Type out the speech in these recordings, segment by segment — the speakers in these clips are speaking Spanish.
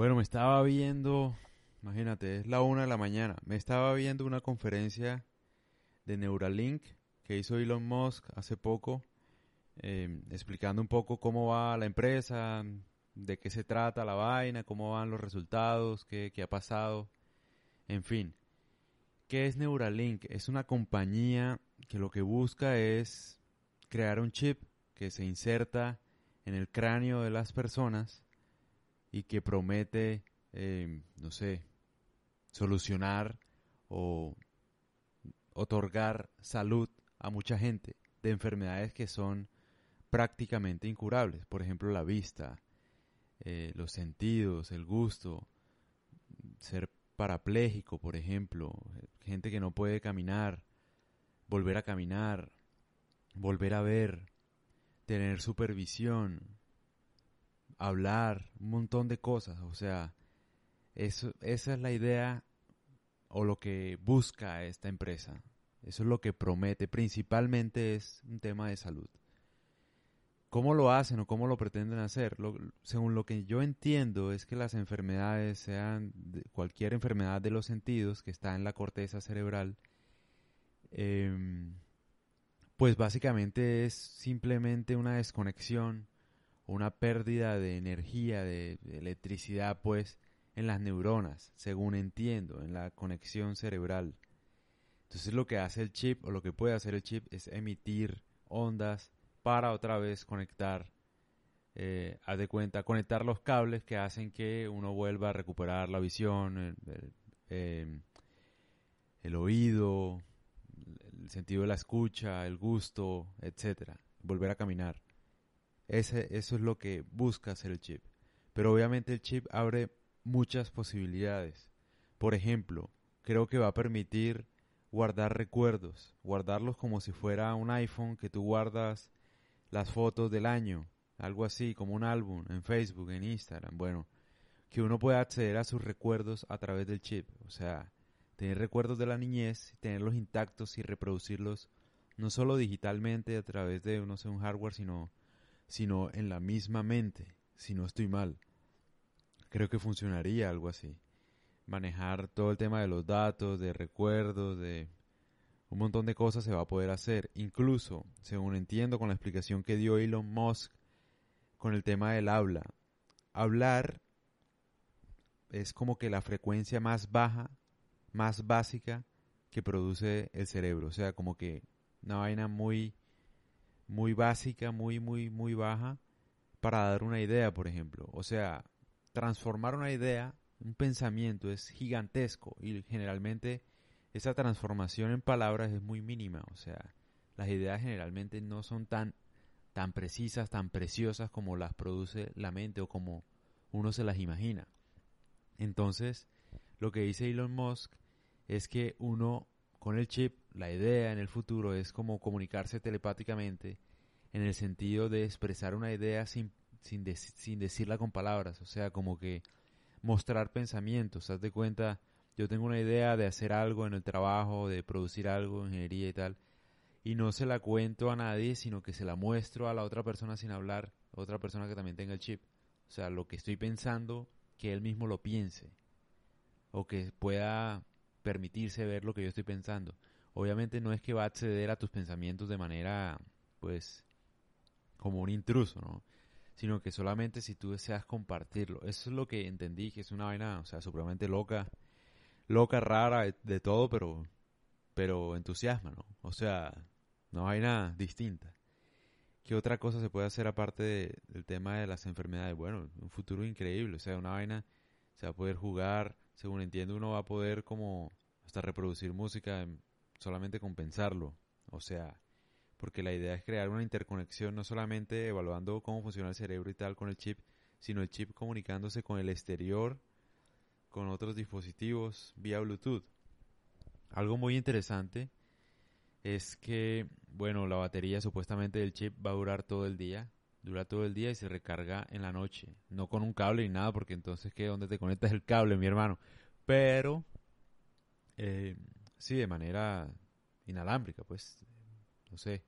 Bueno, me estaba viendo, imagínate, es la una de la mañana, me estaba viendo una conferencia de Neuralink que hizo Elon Musk hace poco, eh, explicando un poco cómo va la empresa, de qué se trata la vaina, cómo van los resultados, qué, qué ha pasado, en fin. ¿Qué es Neuralink? Es una compañía que lo que busca es crear un chip que se inserta en el cráneo de las personas y que promete, eh, no sé, solucionar o otorgar salud a mucha gente de enfermedades que son prácticamente incurables. Por ejemplo, la vista, eh, los sentidos, el gusto, ser parapléjico, por ejemplo, gente que no puede caminar, volver a caminar, volver a ver, tener supervisión, hablar, un montón de cosas. O sea, eso, esa es la idea o lo que busca esta empresa. Eso es lo que promete. Principalmente es un tema de salud. ¿Cómo lo hacen o cómo lo pretenden hacer? según lo que yo entiendo es que las enfermedades, sean cualquier enfermedad de los sentidos que está en la corteza cerebral, em, pues básicamente es simplemente una desconexión, una pérdida de energía, de, electricidad, pues, en las neuronas, según entiendo, en la conexión cerebral. Entonces lo que hace el chip, o lo que puede hacer el chip, es emitir ondas para otra vez conectar, eh, haz de cuenta, conectar los cables que hacen que uno vuelva a recuperar la visión, el, em, el oído, el sentido de la escucha, el gusto, etcétera, volver a caminar. Ese, eso es lo que busca hacer el chip. Pero obviamente el chip abre muchas posibilidades. Por ejemplo, creo que va a permitir guardar recuerdos, guardarlos como si fuera un iPhone que tú guardas las fotos del año, algo así como un álbum en Facebook, en Instagram. Bueno, que uno pueda acceder a sus recuerdos a través del chip. O sea, tener recuerdos de la niñez, tenerlos intactos y reproducirlos no solo digitalmente a través de, no sé, un hardware, sino, sino en la misma mente, si no estoy mal. Creo que funcionaría algo así. Manejar todo el tema de los datos, de recuerdos, de un montón de cosas se va a poder hacer. Incluso, según entiendo con la explicación que dio Elon Musk con el tema del habla. Hablar es como que la frecuencia más baja más básica que produce el cerebro. O sea, como que una vaina muy, muy básica, muy, muy, muy baja para dar una idea, por ejemplo. O sea, transformar una idea, un pensamiento es gigantesco y generalmente esa transformación en palabras es muy mínima. O sea, las ideas generalmente no son tan, tan precisas, tan preciosas como las produce la mente o como uno se las imagina. Entonces, lo que dice Elon Musk es que uno con el chip, la idea en el futuro es como comunicarse telepáticamente en el sentido de expresar una idea sin, sin, sin decirla con palabras, o sea, como que mostrar pensamientos, haz de cuenta, yo tengo una idea de hacer algo en el trabajo, de producir algo, ingeniería y tal, y no se la cuento a nadie, sino que se la muestro a la otra persona sin hablar, otra persona que también tenga el chip. O sea, lo que estoy pensando, que él mismo lo piense, o que pueda permitirse ver lo que yo estoy pensando. Obviamente no es que va a acceder a tus pensamientos de manera, pues, como un intruso, ¿no? Sino que solamente si tú deseas compartirlo. Eso es lo que entendí, que es una vaina, o sea, supremamente loca, loca, rara, de todo, pero, pero entusiasma, ¿no? O sea, no hay nada distinta. ¿Qué otra cosa se puede hacer aparte del tema de las enfermedades? Bueno, un futuro increíble, o sea, una vaina, se va a poder jugar, según entiendo, uno va a poder como hasta reproducir música solamente con pensarlo. O sea, porque la idea es crear una interconexión no solamente evaluando cómo funciona el cerebro y tal con el chip, sino el chip comunicándose con el exterior, con otros dispositivos vía Bluetooth. Algo muy interesante es que, bueno, la batería supuestamente del chip va a durar todo el día, dura todo el día y se recarga en la noche. No con un cable ni nada, porque entonces, ¿qué? ¿Dónde te conectas el cable, mi hermano? Pero, eh, sí, de manera inalámbrica, pues, no sé.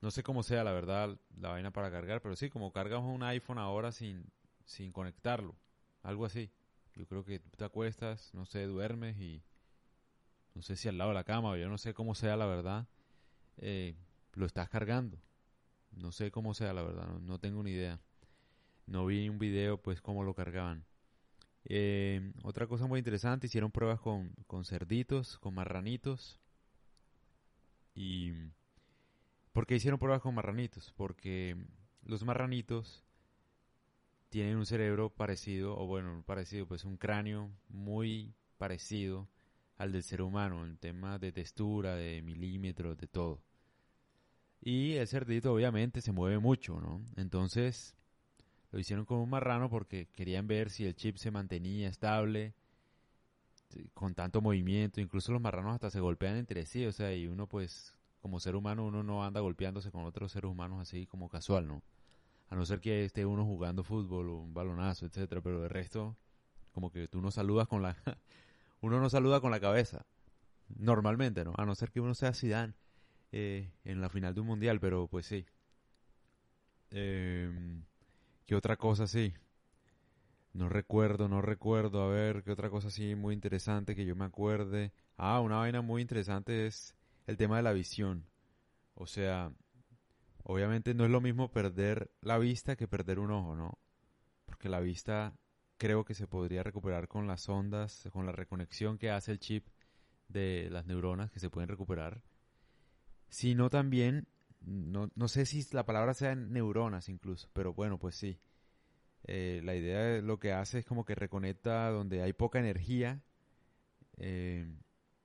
No sé cómo sea, la verdad, la vaina para cargar, pero sí, como cargas un iPhone ahora sin, sin conectarlo algo así. Yo creo que te acuestas, no sé, duermes y no sé si al lado de la cama, o yo no sé cómo sea la verdad, eh, lo estás cargando. No sé cómo sea la verdad, no, tengo ni idea. No vi un video pues cómo lo cargaban. Eh, otra cosa muy interesante, hicieron pruebas con, con cerditos, con marranitos. Y... ¿Por qué hicieron pruebas con marranitos? Porque los marranitos tienen un cerebro parecido, o bueno, parecido, pues un cráneo muy parecido al del ser humano, en temas de textura, de milímetros, de todo. Y el cerdito obviamente se mueve mucho, ¿no? Entonces lo hicieron con un marrano porque querían ver si el chip se mantenía estable con tanto movimiento. Incluso los marranos hasta se golpean entre sí, o sea, y uno pues como ser humano uno no anda golpeándose con otros seres humanos así como casual, ¿no? A no ser que esté uno jugando fútbol o un balonazo, etcétera, pero de resto como que tú no saludas con la uno no saluda con la cabeza normalmente, ¿no? A no ser que uno sea Zidane eh, en la final de un mundial, pero pues sí. Eh, ¿Qué otra cosa sí? No recuerdo, no recuerdo. A ver, ¿qué otra cosa así muy interesante que yo me acuerde? Ah, una vaina muy interesante es el tema de la visión. O sea, obviamente no es lo mismo perder la vista que perder un ojo, ¿no? Porque la vista creo que se podría recuperar con las ondas, con la reconexión que hace el chip de las neuronas que se pueden recuperar, sino también, no, no sé si la palabra sea neuronas incluso, pero bueno, pues sí. Eh, la idea de lo que hace es como que reconecta donde hay poca energía eh,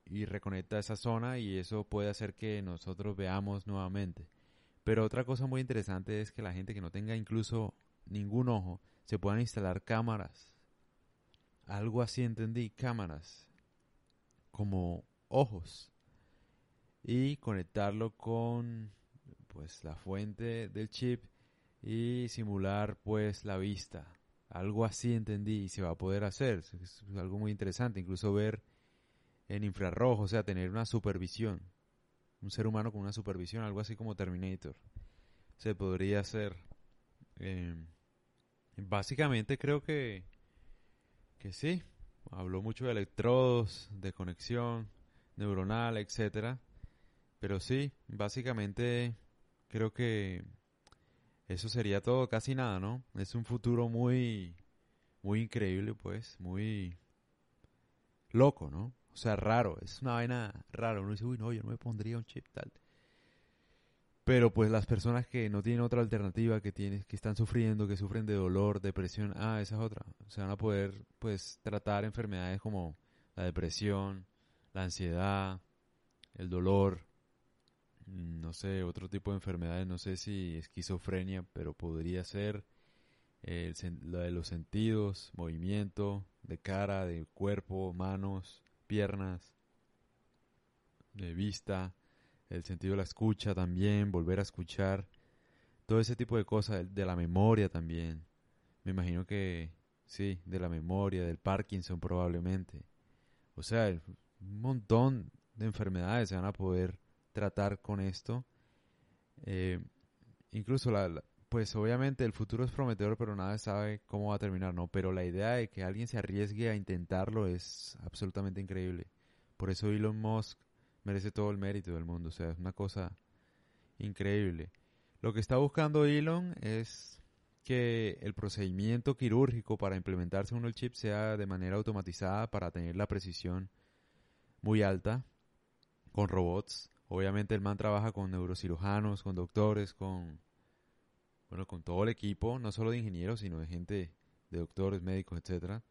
y reconecta esa zona y eso puede hacer que nosotros veamos nuevamente. Pero otra cosa muy interesante es que la gente que no tenga incluso ningún ojo, se puedan instalar cámaras. Algo así entendí, cámaras. Como ojos. Y conectarlo con pues la fuente del chip y simular pues la vista. Algo así entendí y se va a poder hacer. Es algo muy interesante. Incluso ver en infrarrojo, o sea, tener una supervisión. Un ser humano con una supervisión, algo así como Terminator. Se podría hacer. Eh, Básicamente creo que, que sí. Habló mucho de electrodos, de conexión neuronal, etcétera. Pero sí, básicamente creo que eso sería todo, casi nada, ¿no? Es un futuro muy, muy increíble, pues, muy loco, ¿no? O sea, raro, es una vaina rara. Uno dice, uy, no, yo no me pondría un chip tal. Pero pues las personas que no tienen otra alternativa, que tienen, que están sufriendo, que sufren de dolor, depresión, ah, esa es otra. Se van a poder pues tratar enfermedades como la depresión, la ansiedad, el dolor, no sé, otro tipo de enfermedades, no sé si esquizofrenia, pero podría ser el, la de los sentidos, movimiento de cara, de cuerpo, manos, piernas, de vista, el sentido de la escucha también, volver a escuchar, todo ese tipo de cosas, de la memoria también. Me imagino que sí, de la memoria, del Parkinson probablemente. O sea, un montón de enfermedades se van a poder tratar con esto. Eh, incluso la, pues obviamente el futuro es prometedor, pero nadie sabe cómo va a terminar, ¿no? Pero la idea de que alguien se arriesgue a intentarlo es absolutamente increíble. Por eso Elon Musk merece todo el mérito del mundo. O sea, es una cosa increíble. Lo que está buscando Elon es que el procedimiento quirúrgico para implementarse uno el chip sea de manera automatizada para tener la precisión muy alta con robots. Obviamente el man trabaja con neurocirujanos, con doctores, con bueno, con todo el equipo, no solo de ingenieros, sino de gente de doctores, médicos, etcétera.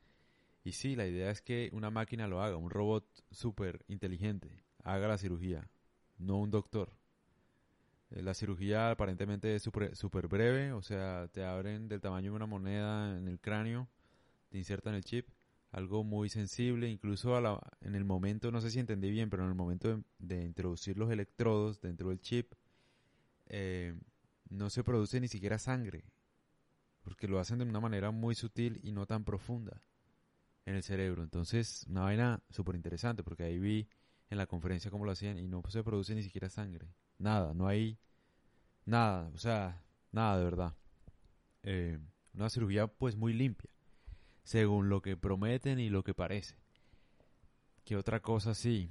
Y sí, la idea es que una máquina lo haga, un robot súper inteligente haga la cirugía, no un doctor. Eh, la cirugía aparentemente es súper breve, o sea, te abren del tamaño de una moneda en el cráneo, te insertan el chip, algo muy sensible, incluso a la, en el momento, no sé si entendí bien, pero en el momento de, introducir los electrodos dentro del chip, eh, no se produce ni siquiera sangre, porque lo hacen de una manera muy sutil y no tan profunda en el cerebro. Entonces, una vaina súper interesante, porque ahí vi en la conferencia como lo hacían y no se produce ni siquiera sangre. Nada, no hay nada, o sea, nada de verdad. Eh, una cirugía pues muy limpia. Según lo que prometen y lo que parece. ¿Qué otra cosa sí?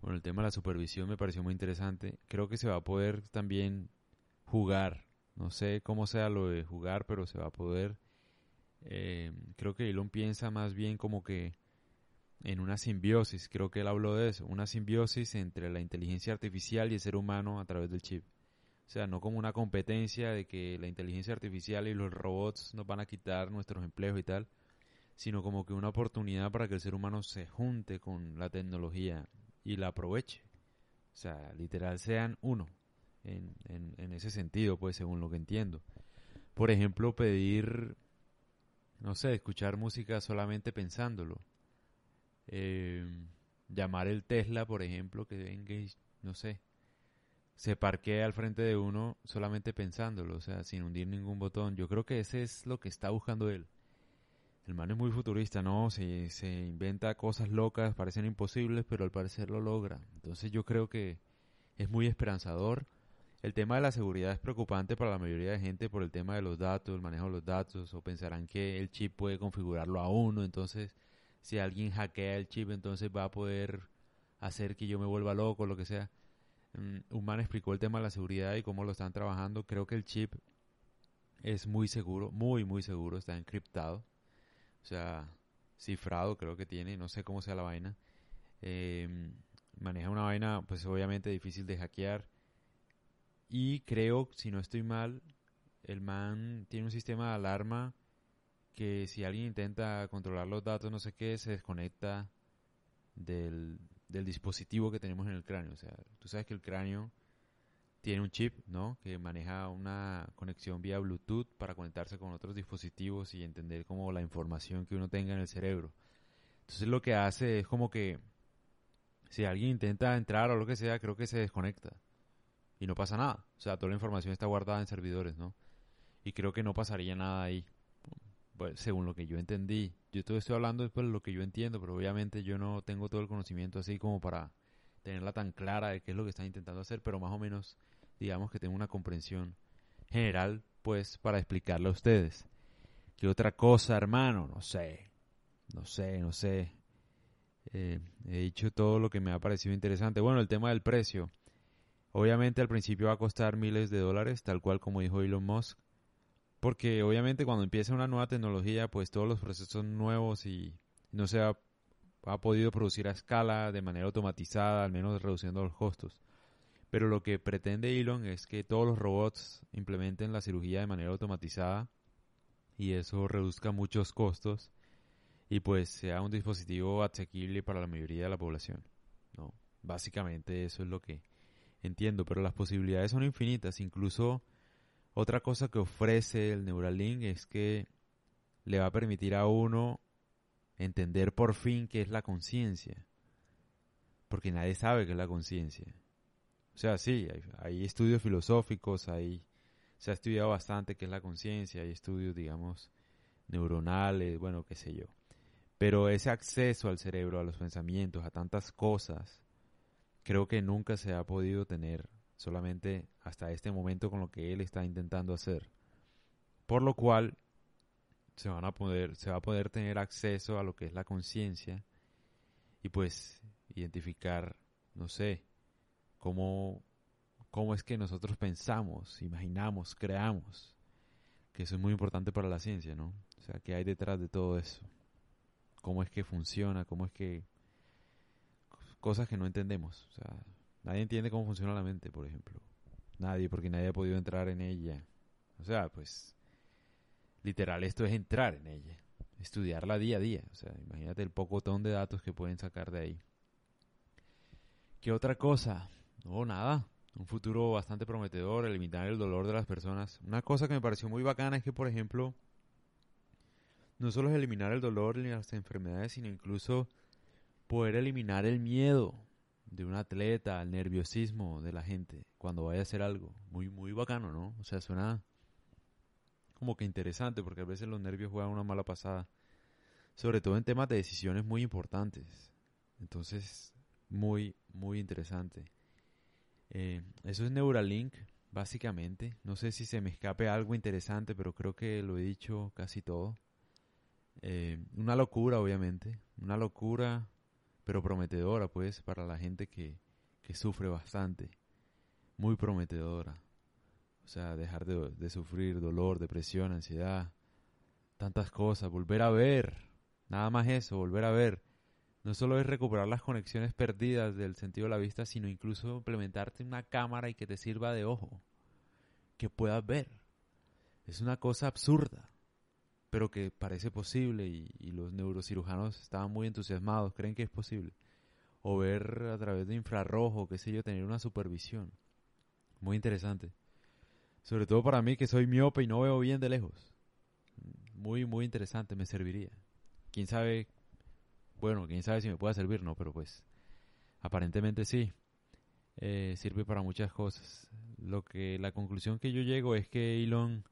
Bueno, el tema de la supervisión me pareció muy interesante. Creo que se va a poder también jugar. No sé cómo sea lo de jugar, pero se va a poder. Eh, creo que Elon piensa más bien como que en una simbiosis. Creo que él habló de eso. Una simbiosis entre la inteligencia artificial y el ser humano a través del chip. O sea, no como una competencia de que la inteligencia artificial y los robots nos van a quitar nuestros empleos y tal, sino como que una oportunidad para que el ser humano se junte con la tecnología y la aproveche. O sea, literal sean uno en, en, ese sentido, pues según lo que entiendo. Por ejemplo, pedir, no sé, escuchar música solamente pensándolo. Eh, llamar el Tesla, por ejemplo, que venga y, no sé, se parquea al frente de uno solamente pensándolo, o sea, sin hundir ningún botón. Yo creo que ese es lo que está buscando él. El man es muy futurista, ¿no? Se, se inventa cosas locas, parecen imposibles, pero al parecer lo logra. Entonces yo creo que es muy esperanzador. El tema de la seguridad es preocupante para la mayoría de gente por el tema de los datos, el manejo de los datos, o pensarán que el chip puede configurarlo a uno, entonces si alguien hackea el chip, entonces va a poder hacer que yo me vuelva loco, lo que sea. Mm, un man explicó el tema de la seguridad y cómo lo están trabajando. Creo que el chip es muy seguro, muy, muy seguro, está encriptado. O sea, cifrado creo que tiene, no sé cómo sea la vaina. Em, maneja una vaina, pues obviamente difícil de hackear. Y creo, si no estoy mal, el man tiene un sistema de alarma que si alguien intenta controlar los datos, no sé qué, se desconecta del, del dispositivo que tenemos en el cráneo. O sea, tú sabes que el cráneo tiene un chip, ¿no? Que maneja una conexión vía Bluetooth para conectarse con otros dispositivos y entender como la información que uno tenga en el cerebro. Entonces lo que hace es como que si alguien intenta entrar o lo que sea, creo que se desconecta y no pasa nada. O sea, toda la información está guardada en servidores, ¿no? Y creo que no pasaría nada ahí pues, según lo que yo entendí. Yo todo estoy hablando después de lo que yo entiendo, pero obviamente yo no tengo todo el conocimiento así como para tenerla tan clara de qué es lo que están intentando hacer, pero más o menos digamos que tengo una comprensión general, pues, para explicarle a ustedes. ¿Qué otra cosa, hermano? No sé, no sé, no sé. Eh, he dicho todo lo que me ha parecido interesante. Bueno, el tema del precio. Obviamente al principio va a costar miles de dólares, tal cual como dijo Elon Musk. Porque obviamente cuando empieza una nueva tecnología, pues todos los procesos son nuevos y no se ha, podido producir a escala de manera automatizada, al menos reduciendo los costos. Pero lo que pretende Elon es que todos los robots implementen la cirugía de manera automatizada y eso reduzca muchos costos y pues sea un dispositivo asequible para la mayoría de la población. ¿no? Básicamente eso es lo que entiendo, pero las posibilidades son infinitas, incluso otra cosa que ofrece el Neuralink es que le va a permitir a uno entender por fin qué es la conciencia. Porque nadie sabe qué es la conciencia. O sea, sí, hay, estudios filosóficos, hay, se ha estudiado bastante qué es la conciencia, hay estudios, digamos, neuronales, bueno, qué sé yo. Pero ese acceso al cerebro, a los pensamientos, a tantas cosas, creo que nunca se ha podido tener solamente hasta este momento con lo que él está intentando hacer. Por lo cual se van a poder se va a poder tener acceso a lo que es la conciencia y pues identificar, no sé, cómo cómo es que nosotros pensamos, imaginamos, creamos, que eso es muy importante para la ciencia, ¿no? O sea, qué hay detrás de todo eso. Cómo es que funciona, cómo es que cosas que no entendemos, o sea, Nadie entiende cómo funciona la mente, por ejemplo. Nadie, porque nadie ha podido entrar en ella. O sea, pues, literal, esto es entrar en ella. Estudiarla día a día. O sea, imagínate el pocotón de datos que pueden sacar de ahí. ¿Qué otra cosa? No, nada. Un futuro bastante prometedor, eliminar el dolor de las personas. Una cosa que me pareció muy bacana es que, por ejemplo, no solo es eliminar el dolor ni las enfermedades, sino incluso poder eliminar el miedo de un atleta, el nerviosismo de la gente cuando vaya a hacer algo. Muy, muy bacano, ¿no? O sea, suena como que interesante porque a veces los nervios juegan una mala pasada. Sobre todo en temas de decisiones muy importantes. Entonces, muy, muy interesante. Eh, eso es Neuralink, básicamente. No sé si se me escape algo interesante, pero creo que lo he dicho casi todo. Eh, una locura, obviamente, una locura, pero prometedora, pues, para la gente que, que sufre bastante. Muy prometedora. O sea, dejar de, de sufrir dolor, depresión, ansiedad, tantas cosas, volver a ver, nada más eso, volver a ver. No solo es recuperar las conexiones perdidas del sentido de la vista, sino incluso implementarte una cámara y que te sirva de ojo, que puedas ver. Es una cosa absurda, pero que parece posible y, los neurocirujanos estaban muy entusiasmados, creen que es posible. O ver a través de infrarrojo, qué sé yo, tener una supervisión. Muy interesante. Sobre todo para mí que soy miope y no veo bien de lejos. Muy, muy interesante, me serviría. Quién sabe, bueno, quién sabe si me pueda servir, no, pero pues aparentemente sí. Eh, sirve para muchas cosas. Lo que la conclusión que yo llego es que Elon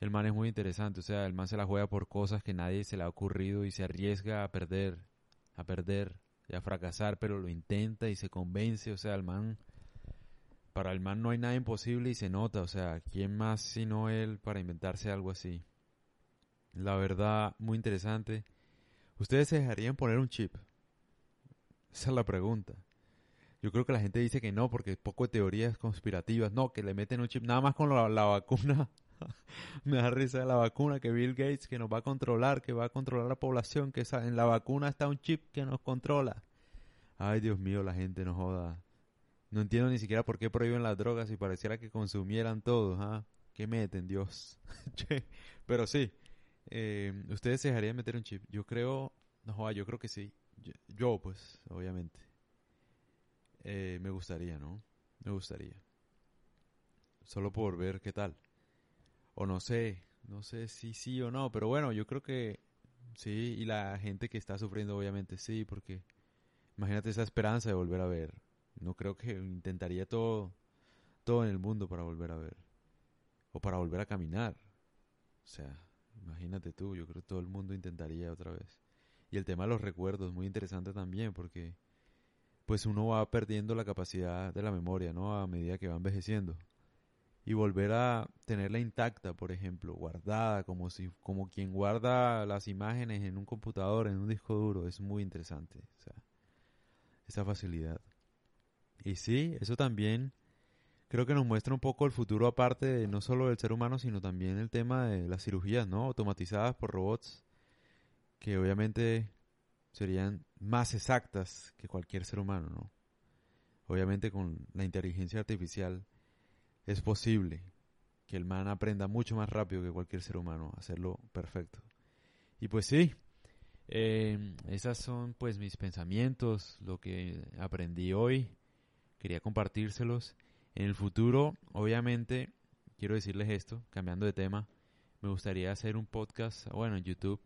el man es muy interesante, o sea, el man se la juega por cosas que nadie se le ha ocurrido y se arriesga a perder, a perder y a fracasar, pero lo intenta y se convence, o sea, el man para el man no hay nada imposible y se nota, o sea, ¿quién más sino él para inventarse algo así? La verdad, muy interesante. ¿Ustedes se dejarían poner un chip? Esa es la pregunta. Yo creo que la gente dice que no, porque poco de teorías conspirativas. No, que le meten un chip nada más con la, la vacuna. Me da risa la vacuna, que Bill Gates, que nos va a controlar, que va a controlar la población, que en la vacuna está un chip que nos controla. Ay, Dios mío, la gente no joda. No entiendo ni siquiera por qué prohíben las drogas y pareciera que consumieran todos. ¿ah? ¿Qué meten, Dios? Pero sí, eh, ustedes se dejarían meter un chip. Yo creo, no yo creo que sí. Yo, pues, obviamente. Eh, me gustaría, ¿no? Me gustaría. Solo por ver qué tal. O no sé, no sé si sí o no, pero bueno, yo creo que sí. Y la gente que está sufriendo, obviamente sí, porque imagínate esa esperanza de volver a ver no creo que intentaría todo, todo en el mundo para volver a ver. O para volver a caminar. O sea, imagínate tú, yo creo que todo el mundo intentaría otra vez. Y el tema de los recuerdos, muy interesante también, porque pues uno va perdiendo la capacidad de la memoria, ¿no? A medida que va envejeciendo. Y volver a tenerla intacta, por ejemplo, guardada, como si, como quien guarda las imágenes en un computador, en un disco duro, es muy interesante. O sea, esa facilidad. Y sí, eso también creo que nos muestra un poco el futuro aparte de no solo del ser humano, sino también el tema de las cirugías, ¿no? Automatizadas por robots, que obviamente serían más exactas que cualquier ser humano, ¿no? Obviamente con la inteligencia artificial es posible que el man aprenda mucho más rápido que cualquier ser humano, hacerlo perfecto. Y pues sí, eh, esas son pues mis pensamientos, lo que aprendí hoy quería compartírselos. En el futuro, obviamente, quiero decirles esto, cambiando de tema, me gustaría hacer un podcast, bueno, en YouTube,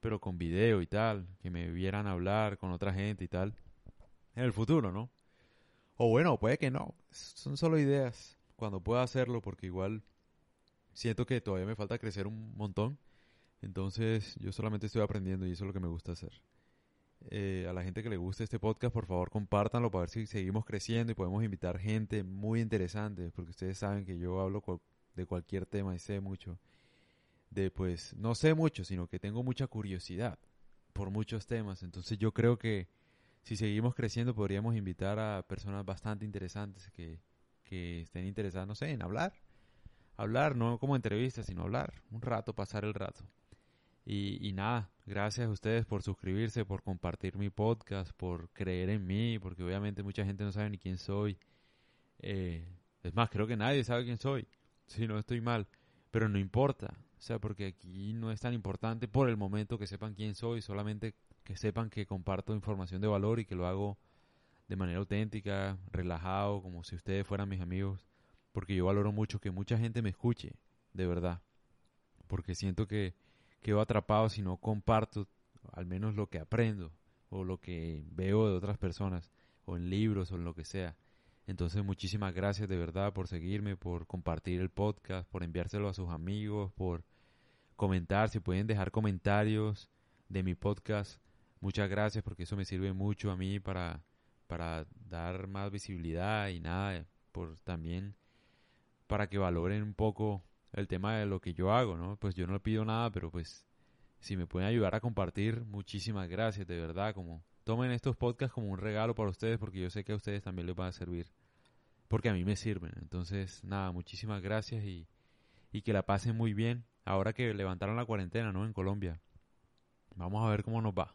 pero con video y tal, que me vieran hablar con otra gente y tal. En el futuro, ¿no? O bueno, puede que no, son solo ideas, cuando pueda hacerlo, porque igual siento que todavía me falta crecer un montón. Entonces yo solamente estoy aprendiendo y eso es lo que me gusta hacer. Eh, a la gente que le guste este podcast, por favor compártanlo para ver si seguimos creciendo y podemos invitar gente muy interesante, porque ustedes saben que yo hablo de cualquier tema y sé mucho. De pues, no sé mucho, sino que tengo mucha curiosidad por muchos temas. Entonces yo creo que si seguimos creciendo podríamos invitar a personas bastante interesantes que, que estén interesadas, no sé, en hablar. Hablar, no como entrevista, sino hablar. Un rato, pasar el rato. Y, nada, gracias a ustedes por suscribirse, por compartir mi podcast, por creer en mí, porque obviamente mucha gente no sabe ni quién soy. Eh, es más, creo que nadie sabe quién soy, si no estoy mal, pero no importa, o sea, porque aquí no es tan importante por el momento que sepan quién soy, solamente que sepan que comparto información de valor y que lo hago de manera auténtica, relajado, como si ustedes fueran mis amigos, porque yo valoro mucho que mucha gente me escuche, de verdad, porque siento que quedo atrapado si no comparto al menos lo que aprendo o lo que veo de otras personas o en libros o en lo que sea. Entonces muchísimas gracias de verdad por seguirme, por compartir el podcast, por enviárselo a sus amigos, por comentar, si pueden dejar comentarios de mi podcast. Muchas gracias porque eso me sirve mucho a mí para, para dar más visibilidad y nada, por también para que valoren un poco el tema de lo que yo hago, ¿no? Pues yo no le pido nada, pero pues si me pueden ayudar a compartir, muchísimas gracias, de verdad, como tomen estos podcasts como un regalo para ustedes porque yo sé que a ustedes también les van a servir, porque a mí me sirven. Entonces, nada, muchísimas gracias y, y que la pasen muy bien ahora que levantaron la cuarentena, ¿no? En Colombia. Vamos a ver cómo nos va.